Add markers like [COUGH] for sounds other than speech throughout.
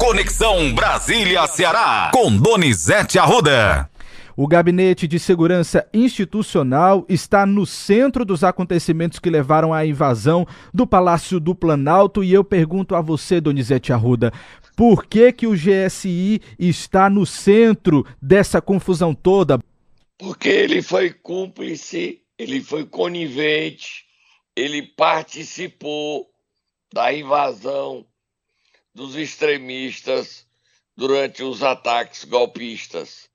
Conexão Brasília-Ceará, com Donizete Arruda. O Gabinete de Segurança Institucional está no centro dos acontecimentos que levaram à invasão do Palácio do Planalto e eu pergunto a você, Donizete Arruda, por que que o GSI está no centro dessa confusão toda? Porque ele foi cúmplice, ele foi conivente, ele participou da invasão dos extremistas durante os ataques golpistas.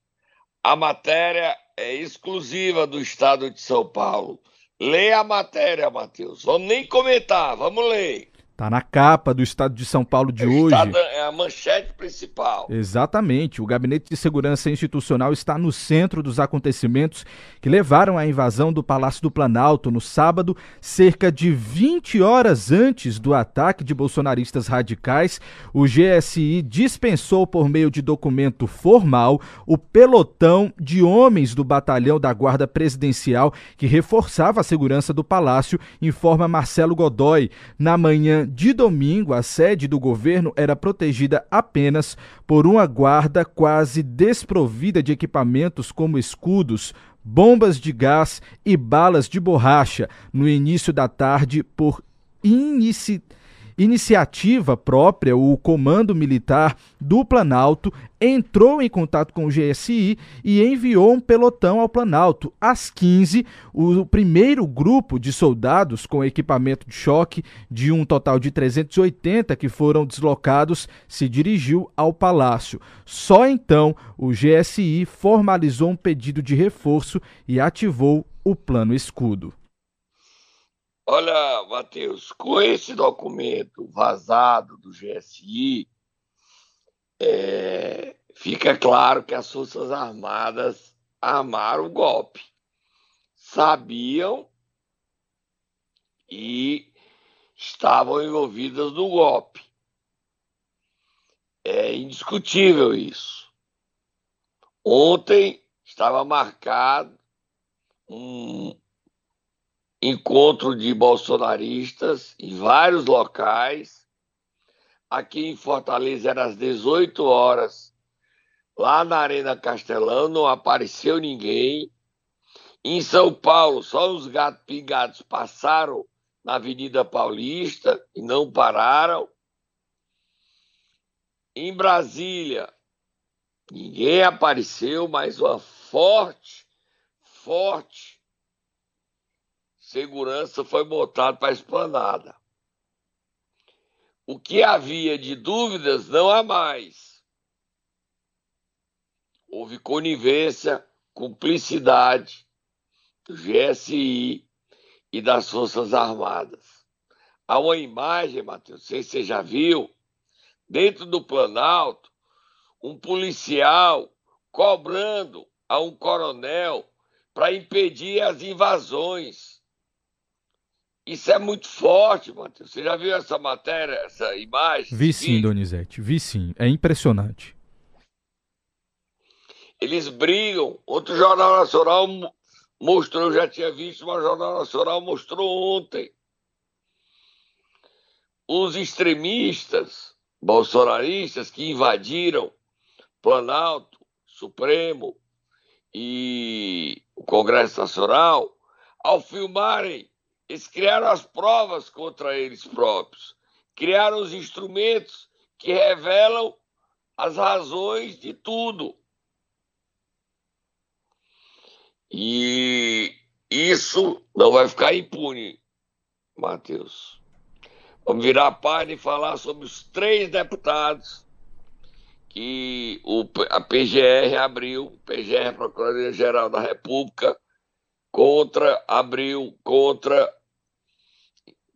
A matéria é exclusiva do Estado de São Paulo. Leia a matéria, Matheus. Vamos nem comentar, vamos ler. Tá na capa do Estado de São Paulo de é hoje. Estado, é a manchete principal. Exatamente. O Gabinete de Segurança Institucional está no centro dos acontecimentos que levaram à invasão do Palácio do Planalto no sábado, cerca de 20 horas antes do ataque de bolsonaristas radicais. O GSI dispensou, por meio de documento formal, o pelotão de homens do batalhão da Guarda Presidencial que reforçava a segurança do palácio, informa Marcelo Godoy. Na manhã de domingo, a sede do governo era protegida apenas por uma guarda quase desprovida de equipamentos como escudos, bombas de gás e balas de borracha. No início da tarde, por iniciativa iniciativa própria, o Comando Militar do Planalto entrou em contato com o GSI e enviou um pelotão ao Planalto. Às 15, o primeiro grupo de soldados com equipamento de choque, de um total de 380 que foram deslocados, se dirigiu ao palácio. Só então o GSI formalizou um pedido de reforço e ativou o plano escudo. Olha, Matheus, com esse documento vazado do GSI, é, fica claro que as Forças Armadas armaram o golpe. Sabiam e estavam envolvidas no golpe. É indiscutível isso. Ontem estava marcado um, encontro de bolsonaristas em vários locais. Aqui em Fortaleza era às 18 horas. Lá na Arena Castelão não apareceu ninguém. Em São Paulo, só os gatos pingados passaram na Avenida Paulista e não pararam. Em Brasília, ninguém apareceu, mas uma forte, forte segurança foi botado para a esplanada. O que havia de dúvidas não há mais. Houve conivência, cumplicidade do GSI e das Forças Armadas. Há uma imagem, Matheus, não sei se você já viu, dentro do Planalto, um policial cobrando a um coronel para impedir as invasões isso é muito forte, Matheus. Você já viu essa matéria, essa imagem? Vi sim, Donizete. Vi sim. É impressionante. Eles brigam. Outro jornal nacional mostrou, eu já tinha visto, mas o jornal nacional mostrou ontem. Os extremistas bolsonaristas que invadiram Planalto, Supremo e o Congresso Nacional, ao filmarem eles criaram as provas contra eles próprios, criaram os instrumentos que revelam as razões de tudo. E isso não vai ficar impune, Matheus. Vamos virar a página e falar sobre os três deputados que o, a PGR abriu, PGR, Procuradoria-Geral da República, contra, abriu contra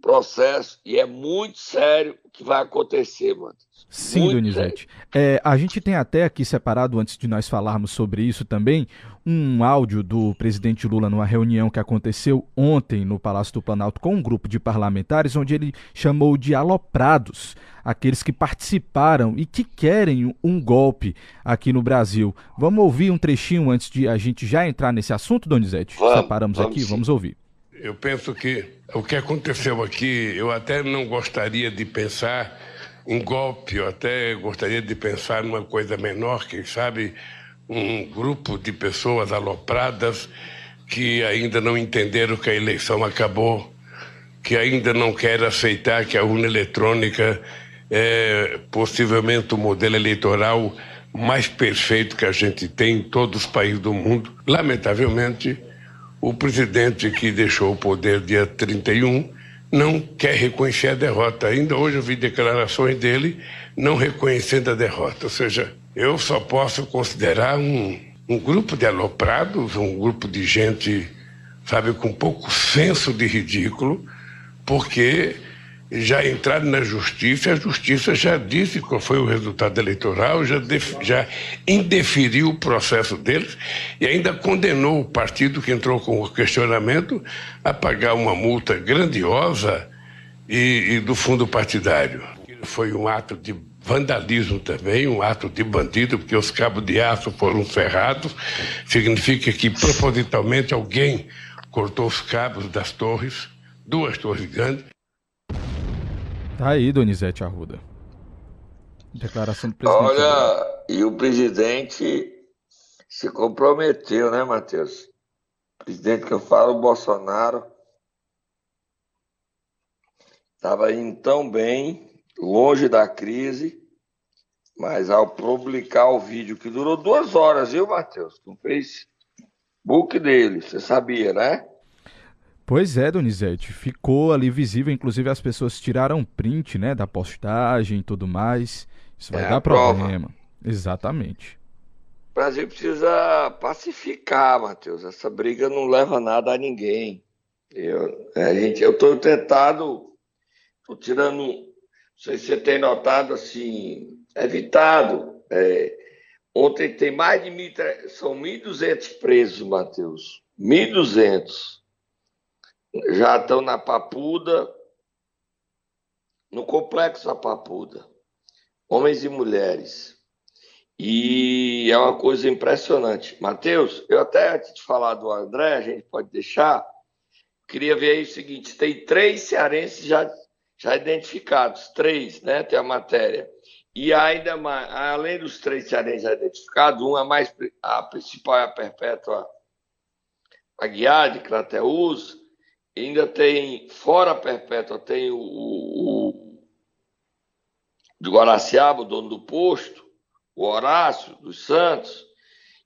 processo e é muito sério o que vai acontecer, mano. Sim, muito Donizete. É, a gente tem até aqui separado, antes de nós falarmos sobre isso também, um áudio do presidente Lula numa reunião que aconteceu ontem no Palácio do Planalto com um grupo de parlamentares, onde ele chamou de aloprados aqueles que participaram e que querem um golpe aqui no Brasil. Vamos ouvir um trechinho antes de a gente já entrar nesse assunto, Donizete? Vamos, Separamos vamos aqui, sim. vamos ouvir. Eu penso que o que aconteceu aqui, eu até não gostaria de pensar um golpe. Eu até gostaria de pensar numa coisa menor, quem sabe um grupo de pessoas alopradas que ainda não entenderam que a eleição acabou, que ainda não querem aceitar que a urna eletrônica é possivelmente o modelo eleitoral mais perfeito que a gente tem em todos os países do mundo. Lamentavelmente, o presidente que deixou o poder dia 31 não quer reconhecer a derrota. Ainda hoje eu vi declarações dele não reconhecendo a derrota. Ou seja, eu só posso considerar um, um grupo de aloprados, um grupo de gente, sabe, com pouco senso de ridículo, porque já entraram na justiça, a justiça já disse qual foi o resultado eleitoral, já, def, já indeferiu o processo deles e ainda condenou o partido que entrou com o questionamento a pagar uma multa grandiosa e, e do fundo partidário. Foi um ato de vandalismo também, um ato de bandido, porque os cabos de aço foram ferrados, significa que propositalmente alguém cortou os cabos das torres, duas torres grandes, Tá aí, Donizete Arruda. Declaração do presidente. Olha, e o presidente se comprometeu, né, Matheus? O presidente que eu falo, o Bolsonaro, estava indo tão bem, longe da crise, mas ao publicar o vídeo que durou duas horas, viu, Matheus? No Facebook dele, você sabia, né? Pois é, Donizete, ficou ali visível, inclusive as pessoas tiraram print, né, da postagem e tudo mais. Isso vai é dar problema. Prova. Exatamente. O Brasil precisa pacificar, Matheus. Essa briga não leva nada a ninguém. Eu, é, gente, eu estou tentado, estou tirando, não sei se você tem notado assim, evitado. É, ontem tem mais de mil, são 1.200 presos, Matheus. 1.200 já estão na Papuda, no complexo da Papuda, homens e mulheres. E é uma coisa impressionante. Matheus, eu até antes de falar do André, a gente pode deixar, queria ver aí o seguinte: tem três cearenses já, já identificados, três, né? Tem a matéria. E ainda mais, além dos três cearenses identificados, uma mais, a principal é a Perpétua Aguiar, de Crateus, ainda tem, fora a Perpétua, tem o, o, do Guaraciaba, o dono do posto, o Horácio dos Santos,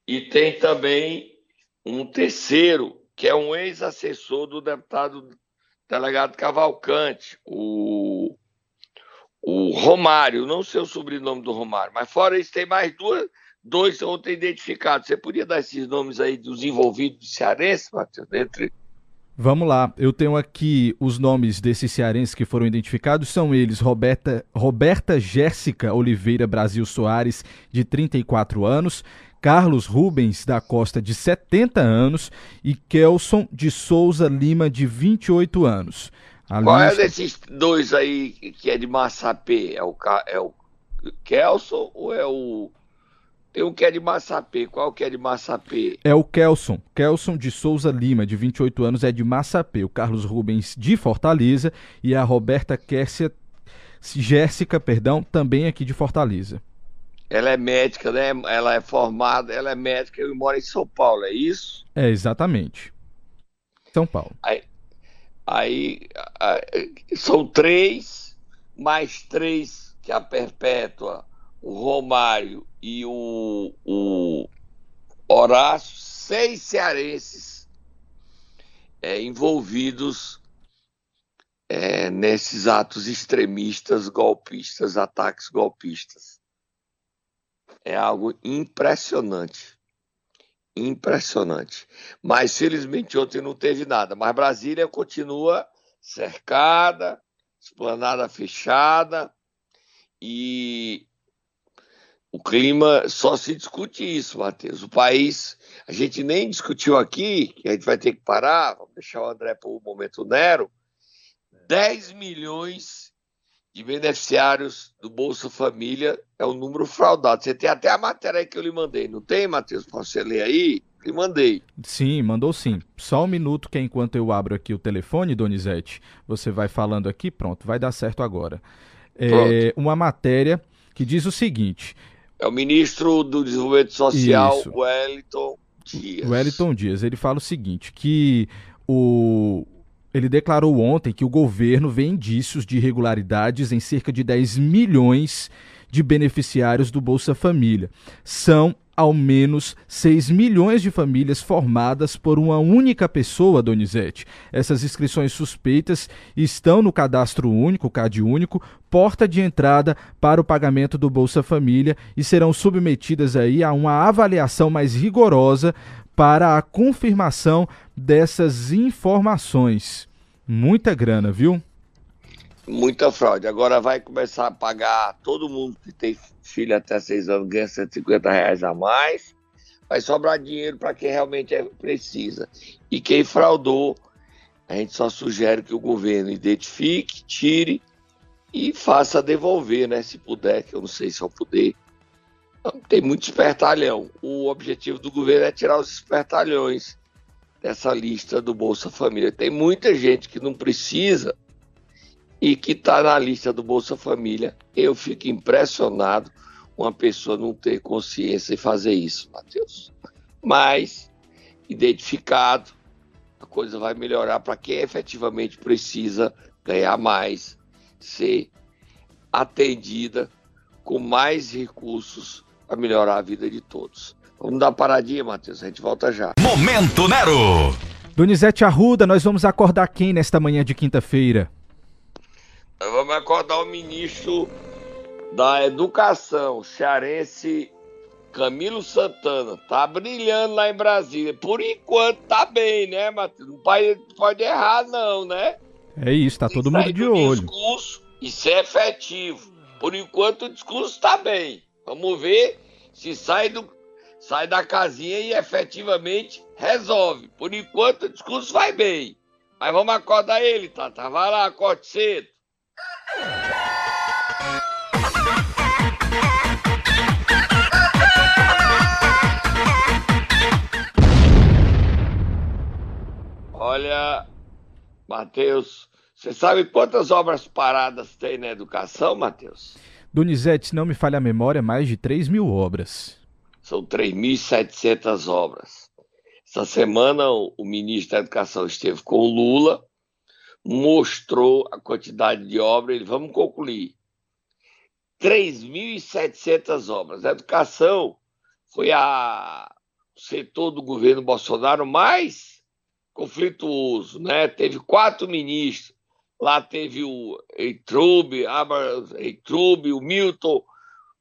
e tem também um terceiro, que é um ex-assessor do deputado delegado Cavalcante, o, o Romário, não sei o sobrenome do Romário, mas fora isso tem mais duas, dois ontem identificados. Você podia dar esses nomes aí dos envolvidos cearenses, Matheus, entre Vamos lá, eu tenho aqui os nomes desses cearenses que foram identificados, são eles Roberta, Roberta Jéssica Oliveira Brasil Soares, de 34 anos, Carlos Rubens da Costa, de 70 anos, e Kelson de Souza Lima, de 28 anos. Qual é desses dois aí que é de Massapê? É o, é o Kelson ou é o tem um que é de Massapê. Qual que é de Massapê? É o Kelson. Kelson de Souza Lima, de 28 anos, é de Massapê. O Carlos Rubens, de Fortaleza. E a Roberta Kessia, Jéssica, perdão, também aqui de Fortaleza. Ela é médica, né? Ela é formada, ela é médica e mora em São Paulo, é isso? É, exatamente. São Paulo. Aí, aí, são três, mais três que a Perpétua o Romário e o, o Horácio, seis cearenses é, envolvidos é, nesses atos extremistas, golpistas, ataques golpistas. É algo impressionante. Impressionante. Mas felizmente ontem não teve nada. Mas Brasília continua cercada, esplanada fechada e o clima só se discute isso, Matheus. O país, a gente nem discutiu aqui, que a gente vai ter que parar, vamos deixar o André para o momento Nero. 10 milhões de beneficiários do Bolsa Família é um número fraudado. Você tem até a matéria aí que eu lhe mandei, não tem, Matheus? Posso você ler aí? Lhe mandei. Sim, mandou sim. Só um minuto que enquanto eu abro aqui o telefone, Donizete, você vai falando aqui, pronto, vai dar certo agora. é, uma matéria que diz o seguinte. É o ministro do Desenvolvimento Social, Isso. Wellington Dias. Wellington Dias. Ele fala o seguinte, que o, ele declarou ontem que o governo vê indícios de irregularidades em cerca de 10 milhões de beneficiários do Bolsa Família. São ao menos 6 milhões de famílias formadas por uma única pessoa, Donizete. Essas inscrições suspeitas estão no cadastro único, CAD único, porta de entrada para o pagamento do Bolsa Família e serão submetidas aí a uma avaliação mais rigorosa para a confirmação dessas informações. Muita grana, viu? Muita fraude. Agora vai começar a pagar todo mundo que tem filho até 6 anos ganha 150 reais a mais. Vai sobrar dinheiro para quem realmente é, precisa. E quem fraudou, a gente só sugere que o governo identifique, tire e faça devolver, né? Se puder, que eu não sei se eu puder. Tem muito espertalhão. O objetivo do governo é tirar os espertalhões dessa lista do Bolsa Família. Tem muita gente que não precisa e que está na lista do Bolsa Família. Eu fico impressionado uma pessoa não ter consciência e fazer isso, Matheus. Mas, identificado, a coisa vai melhorar para quem efetivamente precisa ganhar mais, ser atendida com mais recursos para melhorar a vida de todos. Vamos dar uma paradinha, Matheus, a gente volta já. Momento Nero! Donizete Arruda, nós vamos acordar quem nesta manhã de quinta-feira? Vamos acordar o ministro da Educação, cearense Camilo Santana. Tá brilhando lá em Brasília. Por enquanto tá bem, né, Matheus? Não pode, pode errar, não, né? É isso, tá todo mundo de olho. Discurso, isso é efetivo. Por enquanto o discurso tá bem. Vamos ver se sai, do, sai da casinha e efetivamente resolve. Por enquanto o discurso vai bem. Mas vamos acordar ele? Tá, vai lá, acorde cedo. Olha, Matheus, você sabe quantas obras paradas tem na educação, Matheus? Donizete, se não me falha a memória, mais de 3 mil obras. São 3.700 obras. Essa semana o ministro da Educação esteve com o Lula mostrou a quantidade de obras, ele vamos concluir. 3.700 obras. A educação foi a, o setor do governo Bolsonaro mais conflituoso, né? Teve quatro ministros. Lá teve o Eitrube, Eitrube, o Milton.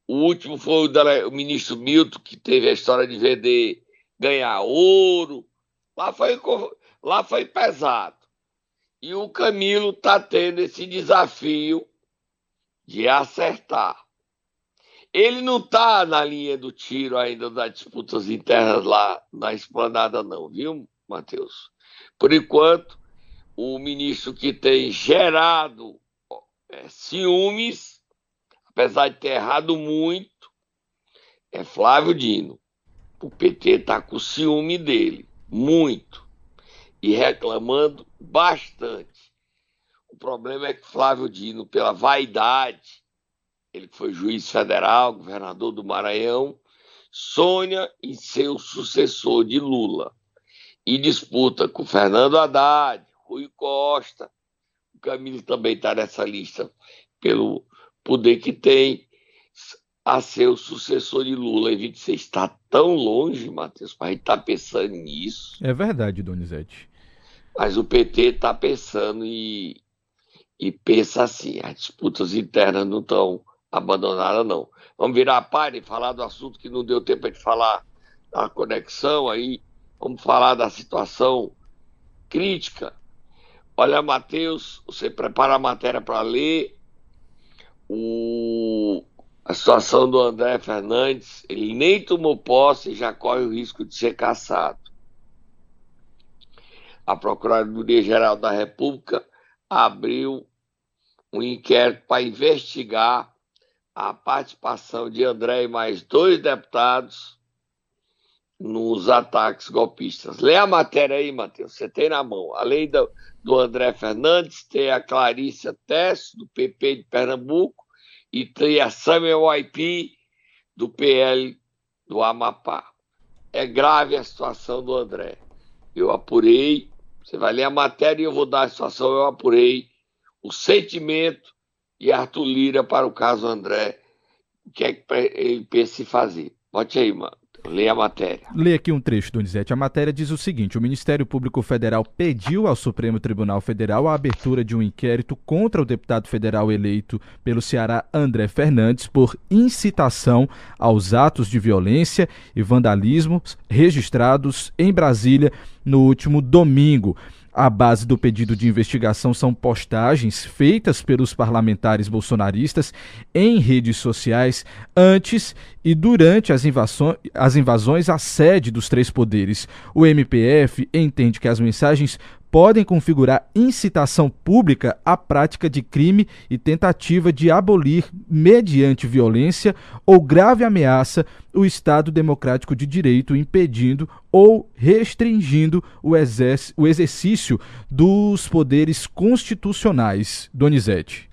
O último foi o, o ministro Milton, que teve a história de vender, ganhar ouro. Lá foi, lá foi pesado. E o Camilo está tendo esse desafio de acertar. Ele não está na linha do tiro ainda das disputas internas lá na esplanada, não, viu, Matheus? Por enquanto, o ministro que tem gerado é, ciúmes, apesar de ter errado muito, é Flávio Dino. O PT está com ciúme dele, muito e reclamando bastante. O problema é que Flávio Dino, pela vaidade, ele foi juiz federal, governador do Maranhão, sonha em ser o sucessor de Lula e disputa com Fernando Haddad, Rui Costa. O Camilo também está nessa lista pelo poder que tem a ser o sucessor de Lula. E você está tão longe, Matheus, para a gente estar tá pensando nisso. É verdade, Donizete. Mas o PT está pensando e, e pensa assim: as disputas internas não estão abandonadas, não. Vamos virar a página e falar do assunto que não deu tempo de falar da conexão aí. Vamos falar da situação crítica. Olha, Matheus, você prepara a matéria para ler. O, a situação do André Fernandes, ele nem tomou posse e já corre o risco de ser caçado a Procuradoria-Geral da República abriu um inquérito para investigar a participação de André e mais dois deputados nos ataques golpistas. Lê a matéria aí, Matheus, você tem na mão. Além do, do André Fernandes, tem a Clarícia Tess, do PP de Pernambuco, e tem a Samuel Waipi do PL do Amapá. É grave a situação do André. Eu apurei, você vai ler a matéria e eu vou dar a situação, eu apurei o sentimento e Arthur Lira para o caso André. O que é que ele pensa em fazer? Bote aí, mano. Lê a matéria. Lê aqui um trecho, Donizete. A matéria diz o seguinte: o Ministério Público Federal pediu ao Supremo Tribunal Federal a abertura de um inquérito contra o deputado federal eleito pelo Ceará André Fernandes por incitação aos atos de violência e vandalismo registrados em Brasília no último domingo. A base do pedido de investigação são postagens feitas pelos parlamentares bolsonaristas em redes sociais antes e durante as, invasões, as invasões à sede dos três poderes. O MPF entende que as mensagens podem configurar incitação pública à prática de crime e tentativa de abolir, mediante violência ou grave ameaça, o Estado democrático de direito, impedindo ou restringindo o, o exercício dos poderes constitucionais. Donizete.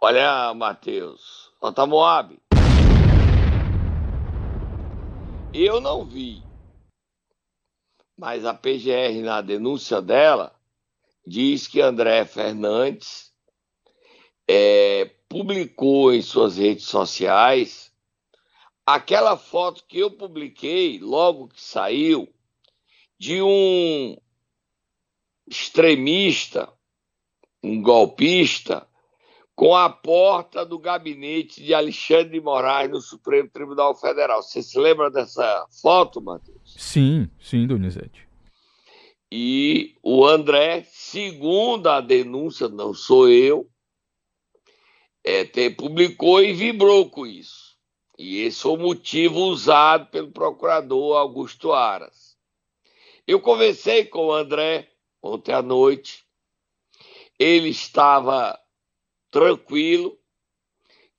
Olha, Matheus, Nota Moab. Eu não vi mas a PGR, na denúncia dela, diz que André Fernandes é, publicou em suas redes sociais aquela foto que eu publiquei logo que saiu de um extremista, um golpista, com a porta do gabinete de Alexandre de Moraes no Supremo Tribunal Federal. Você se lembra dessa foto, Matheus? Sim, sim, Donizete. E o André, segundo a denúncia, não sou eu, é, te, publicou e vibrou com isso. E esse foi o motivo usado pelo procurador Augusto Aras. Eu conversei com o André ontem à noite. Ele estava tranquilo,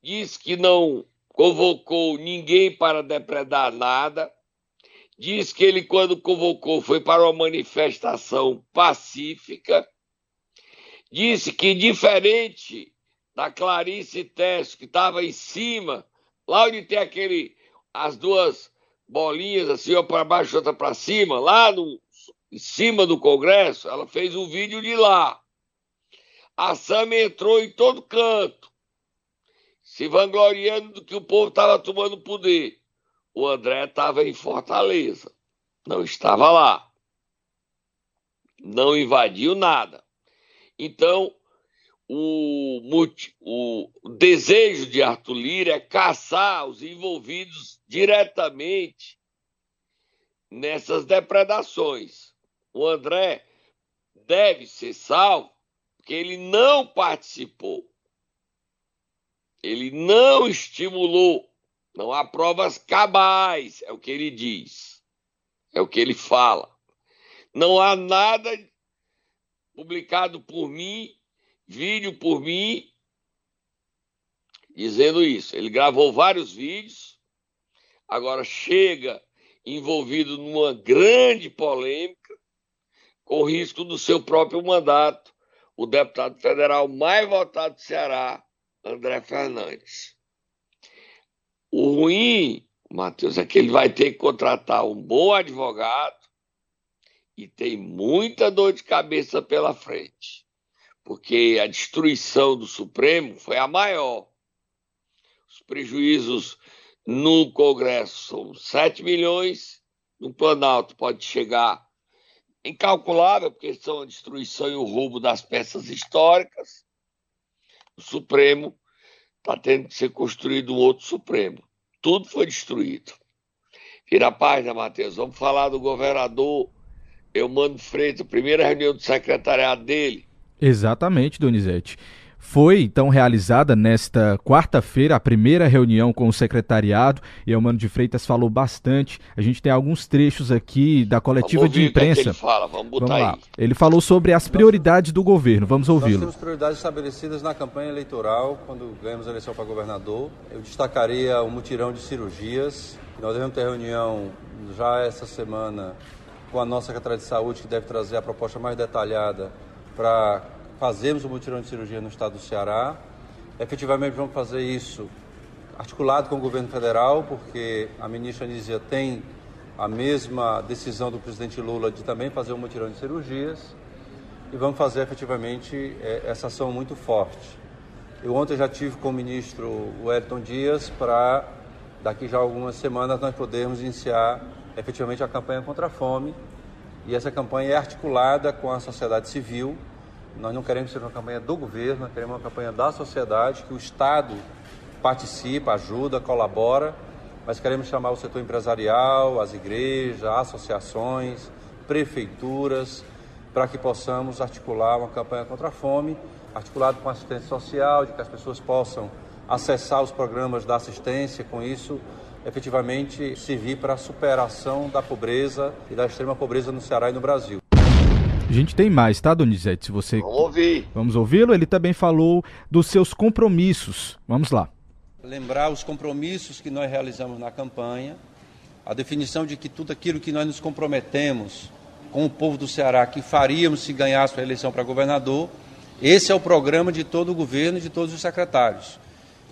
disse que não convocou ninguém para depredar nada diz que ele, quando convocou, foi para uma manifestação pacífica. Disse que, diferente da Clarice Teste, que estava em cima, lá onde tem aquele, as duas bolinhas, assim, uma para baixo, outra para cima, lá no, em cima do Congresso, ela fez um vídeo de lá. A Sam entrou em todo canto, se vangloriando do que o povo estava tomando poder o André estava em Fortaleza, não estava lá, não invadiu nada. Então, o, o desejo de Arthur Lira é caçar os envolvidos diretamente nessas depredações. O André deve ser salvo porque ele não participou, ele não estimulou não há provas cabais, é o que ele diz. É o que ele fala. Não há nada publicado por mim, vídeo por mim, dizendo isso. Ele gravou vários vídeos, agora chega envolvido numa grande polêmica, com risco do seu próprio mandato, o deputado federal mais votado do Ceará, André Fernandes. O ruim, Matheus, é que ele vai ter que contratar um bom advogado e tem muita dor de cabeça pela frente, porque a destruição do Supremo foi a maior. Os prejuízos no Congresso são 7 milhões, no Planalto pode chegar incalculável, porque são a destruição e o roubo das peças históricas. O Supremo está tendo que ser construído um outro Supremo. Tudo foi destruído. Vira a página, Matheus. Vamos falar do governador Eumano Freitas, primeira reunião do secretariado dele. Exatamente, Donizete. Foi então realizada nesta quarta-feira a primeira reunião com o secretariado e o Mano de Freitas falou bastante. A gente tem alguns trechos aqui da coletiva de imprensa. Que ele fala, vamos botar vamos lá. Aí. Ele falou sobre as prioridades do governo. Vamos ouvi-lo. Nós temos prioridades estabelecidas na campanha eleitoral, quando ganhamos a eleição para governador. Eu destacaria o mutirão de cirurgias. Nós devemos ter reunião já essa semana com a nossa secretária de saúde, que deve trazer a proposta mais detalhada para fazemos o mutirão de cirurgia no estado do Ceará Efetivamente vamos fazer isso articulado com o governo federal, porque a ministra Nízia tem a mesma decisão do presidente Lula de também fazer um mutirão de cirurgias e vamos fazer efetivamente é, essa ação muito forte. Eu ontem já tive com o ministro Wellington Dias para daqui já algumas semanas nós podermos iniciar efetivamente a campanha contra a fome e essa campanha é articulada com a sociedade civil. Nós não queremos ser uma campanha do governo, nós queremos uma campanha da sociedade, que o Estado participa, ajuda, colabora, mas queremos chamar o setor empresarial, as igrejas, associações, prefeituras, para que possamos articular uma campanha contra a fome, articulado com assistência social, de que as pessoas possam acessar os programas da assistência, com isso efetivamente servir para a superação da pobreza e da extrema pobreza no Ceará e no Brasil. A gente tem mais, tá, Donizete? Se você Vamos ouvir. Vamos ouvi-lo. Ele também falou dos seus compromissos. Vamos lá. Lembrar os compromissos que nós realizamos na campanha, a definição de que tudo aquilo que nós nos comprometemos com o povo do Ceará que faríamos se ganhasse a eleição para governador, esse é o programa de todo o governo e de todos os secretários.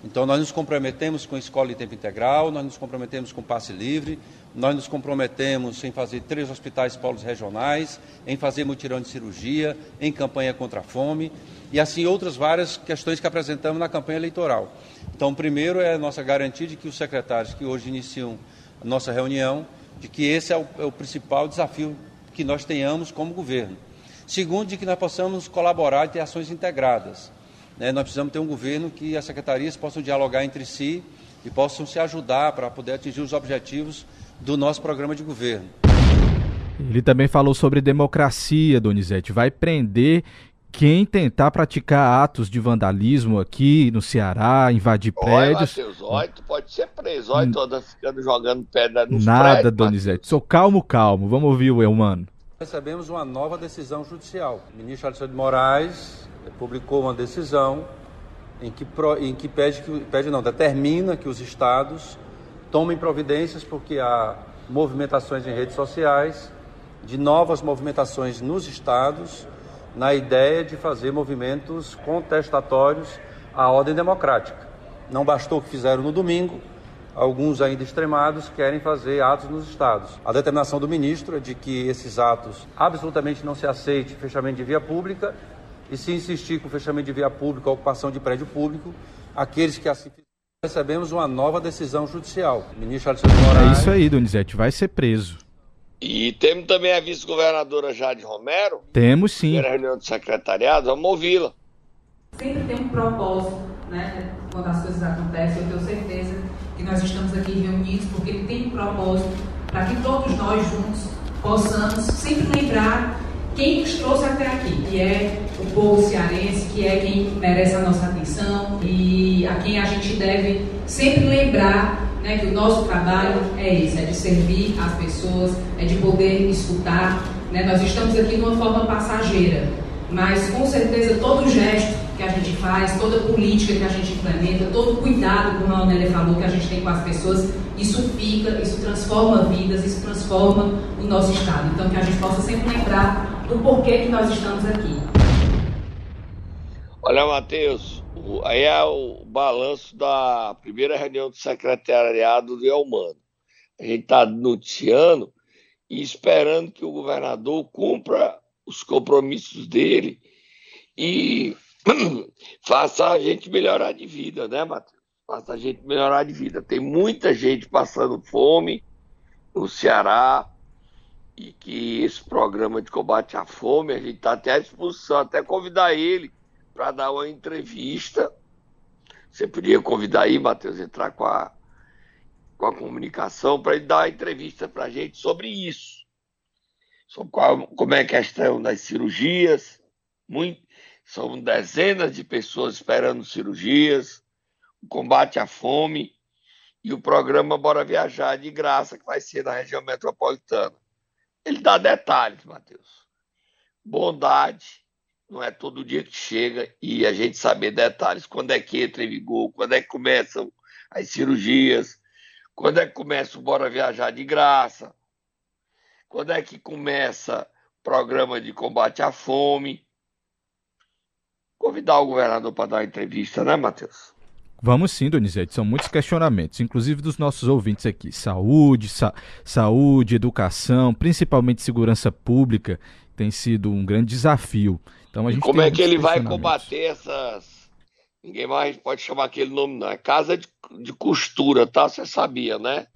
Então, nós nos comprometemos com escola de tempo integral, nós nos comprometemos com passe livre, nós nos comprometemos em fazer três hospitais polos regionais, em fazer mutirão de cirurgia, em campanha contra a fome e assim outras várias questões que apresentamos na campanha eleitoral. Então, primeiro é a nossa garantia de que os secretários que hoje iniciam a nossa reunião, de que esse é o, é o principal desafio que nós tenhamos como governo. Segundo, de que nós possamos colaborar e ter ações integradas. Né? Nós precisamos ter um governo que as secretarias possam dialogar entre si e possam se ajudar para poder atingir os objetivos do nosso programa de governo. Ele também falou sobre democracia, Donizete. Vai prender quem tentar praticar atos de vandalismo aqui no Ceará, invadir Oi, prédios. Tu pode ser preso. Olha, toda ficando jogando pedra nos Nada, prédios, Donizete. Mateus. Sou calmo, calmo. Vamos ouvir o Elmano. Recebemos uma nova decisão judicial. O ministro Alexandre de Moraes publicou uma decisão em que, em que pede, que, pede não, determina que os estados tomem providências porque há movimentações em redes sociais de novas movimentações nos estados na ideia de fazer movimentos contestatórios à ordem democrática. Não bastou o que fizeram no domingo, alguns ainda extremados querem fazer atos nos estados. A determinação do ministro é de que esses atos absolutamente não se aceite fechamento de via pública e se insistir com o fechamento de via pública, ocupação de prédio público, aqueles que assim recebemos uma nova decisão judicial. O ministro Alexandre Moraes... É isso aí, Donizete, vai ser preso. E temos também a vice-governadora Jade Romero. Temos sim. Primeira reunião do secretariado, vamos ouvi-la. Sempre tem um propósito, né? Quando as coisas acontecem, eu tenho certeza que nós estamos aqui reunidos porque ele tem um propósito para que todos nós juntos possamos sempre lembrar quem nos trouxe até aqui, que é o povo cearense, que é quem merece a nossa atenção e a quem a gente deve sempre lembrar né, que o nosso trabalho é esse, é de servir as pessoas, é de poder escutar. Né? Nós estamos aqui de uma forma passageira, mas com certeza todo gesto que a gente faz, toda política que a gente implementa, todo cuidado, como a Anélia falou, que a gente tem com as pessoas, isso fica, isso transforma vidas, isso transforma o nosso Estado. Então que a gente possa sempre lembrar do porquê que nós estamos aqui. Olha, Matheus, aí é o balanço da primeira reunião do secretariado do Elmano. A gente está noticiando e esperando que o governador cumpra os compromissos dele e [CLEARS THROAT] faça a gente melhorar de vida, né, Matheus? Faça a gente melhorar de vida. Tem muita gente passando fome no Ceará, e que esse programa de combate à fome, a gente está até à disposição, até convidar ele para dar uma entrevista. Você podia convidar aí, Matheus, entrar com a, com a comunicação para ele dar uma entrevista para a gente sobre isso. Sobre qual, como é a questão das cirurgias. Muito, são dezenas de pessoas esperando cirurgias, o combate à fome e o programa Bora Viajar de graça, que vai ser na região metropolitana. Ele dá detalhes, Matheus. Bondade não é todo dia que chega e a gente saber detalhes. Quando é que entra em vigor, quando é que começam as cirurgias, quando é que começa o Bora Viajar de graça, quando é que começa o programa de combate à fome. convidar o governador para dar uma entrevista, né, Matheus? Vamos sim, Donizete. São muitos questionamentos, inclusive dos nossos ouvintes aqui. Saúde, sa saúde, educação, principalmente segurança pública, tem sido um grande desafio. Então a gente como é que ele vai combater essas. Ninguém mais pode chamar aquele nome, não. É casa de, de costura, tá? Você sabia, né?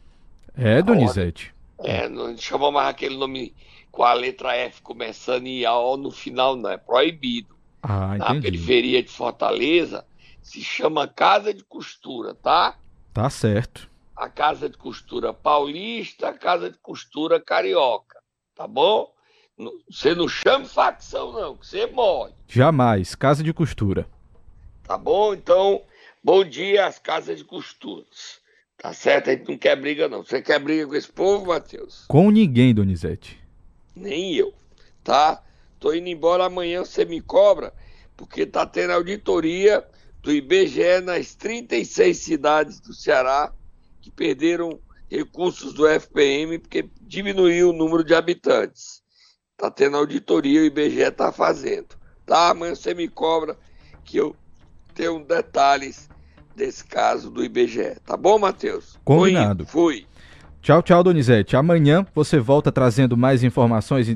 É, Donizete. É, não chama mais aquele nome com a letra F começando e A no final, não. É proibido. Ah, Na periferia de Fortaleza se chama Casa de Costura, tá? Tá certo. A Casa de Costura Paulista, a Casa de Costura Carioca, tá bom? Você não chama facção, não, que você morre. Jamais, Casa de Costura. Tá bom? Então, bom dia às Casas de Costuras. Tá certo? A gente não quer briga, não. Você quer briga com esse povo, Matheus? Com ninguém, Donizete. Nem eu, tá? Tô indo embora amanhã, você me cobra, porque tá tendo auditoria do IBGE nas 36 cidades do Ceará que perderam recursos do FPM porque diminuiu o número de habitantes. Está tendo auditoria, o IBGE está fazendo. Tá? Amanhã você me cobra que eu tenho detalhes desse caso do IBGE. Tá bom, Matheus? Combinado. Fui. Tchau, tchau, Donizete. Amanhã você volta trazendo mais informações